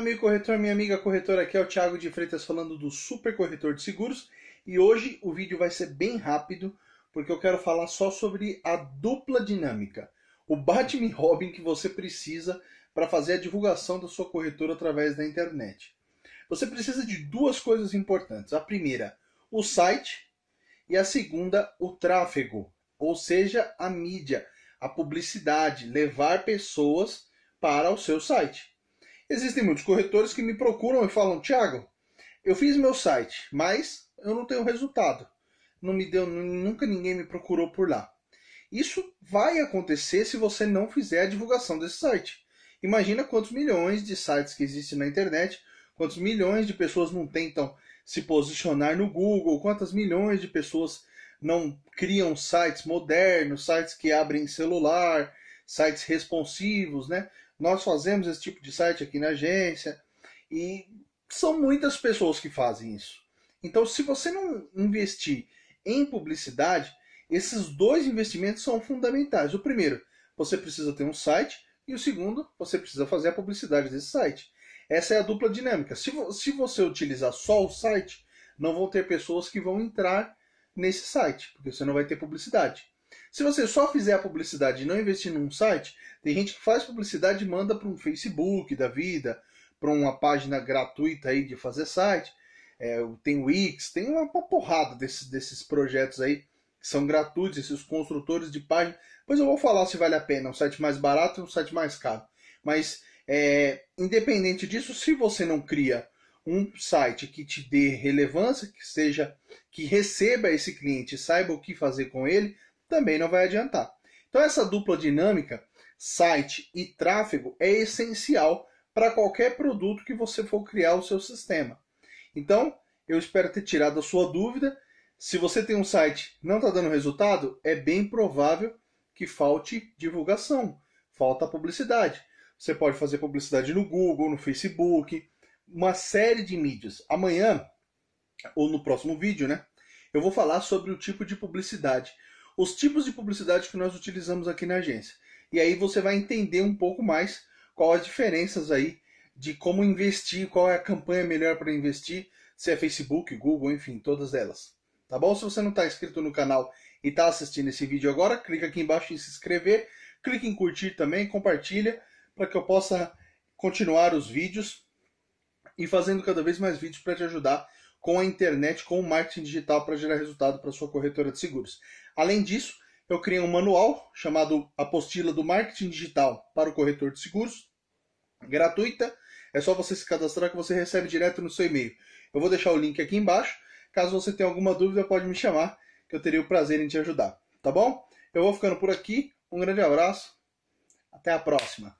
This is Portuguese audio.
amigo corretor, minha amiga corretora, aqui é o Thiago de Freitas falando do Super Corretor de Seguros e hoje o vídeo vai ser bem rápido porque eu quero falar só sobre a dupla dinâmica, o Batman Robin que você precisa para fazer a divulgação da sua corretora através da internet. Você precisa de duas coisas importantes. A primeira, o site e a segunda, o tráfego, ou seja, a mídia, a publicidade, levar pessoas para o seu site. Existem muitos corretores que me procuram e falam: Thiago, eu fiz meu site, mas eu não tenho resultado. Não me deu, nunca ninguém me procurou por lá. Isso vai acontecer se você não fizer a divulgação desse site. Imagina quantos milhões de sites que existem na internet, quantos milhões de pessoas não tentam se posicionar no Google, quantas milhões de pessoas não criam sites modernos, sites que abrem celular, sites responsivos, né? Nós fazemos esse tipo de site aqui na agência e são muitas pessoas que fazem isso. Então, se você não investir em publicidade, esses dois investimentos são fundamentais. O primeiro, você precisa ter um site, e o segundo, você precisa fazer a publicidade desse site. Essa é a dupla dinâmica. Se, se você utilizar só o site, não vão ter pessoas que vão entrar nesse site, porque você não vai ter publicidade. Se você só fizer a publicidade e não investir num site, tem gente que faz publicidade e manda para um Facebook da vida, para uma página gratuita aí de fazer site. É, tem o Wix, tem uma porrada desses, desses projetos aí que são gratuitos, esses construtores de página. Depois eu vou falar se vale a pena, um site mais barato ou um site mais caro. Mas é, independente disso, se você não cria um site que te dê relevância, que seja que receba esse cliente, saiba o que fazer com ele, também não vai adiantar. Então essa dupla dinâmica, site e tráfego, é essencial para qualquer produto que você for criar o seu sistema. Então, eu espero ter tirado a sua dúvida. Se você tem um site não está dando resultado, é bem provável que falte divulgação, falta publicidade. Você pode fazer publicidade no Google, no Facebook, uma série de mídias. Amanhã, ou no próximo vídeo, né? Eu vou falar sobre o tipo de publicidade os tipos de publicidade que nós utilizamos aqui na agência. E aí você vai entender um pouco mais qual as diferenças aí de como investir, qual é a campanha melhor para investir, se é Facebook, Google, enfim, todas elas. Tá bom? Se você não está inscrito no canal e está assistindo esse vídeo agora, clica aqui embaixo em se inscrever, clique em curtir também, compartilha, para que eu possa continuar os vídeos e fazendo cada vez mais vídeos para te ajudar com a internet, com o marketing digital para gerar resultado para sua corretora de seguros. Além disso, eu criei um manual chamado Apostila do Marketing Digital para o corretor de seguros, gratuita. É só você se cadastrar que você recebe direto no seu e-mail. Eu vou deixar o link aqui embaixo. Caso você tenha alguma dúvida, pode me chamar, que eu teria o prazer em te ajudar. Tá bom? Eu vou ficando por aqui. Um grande abraço. Até a próxima.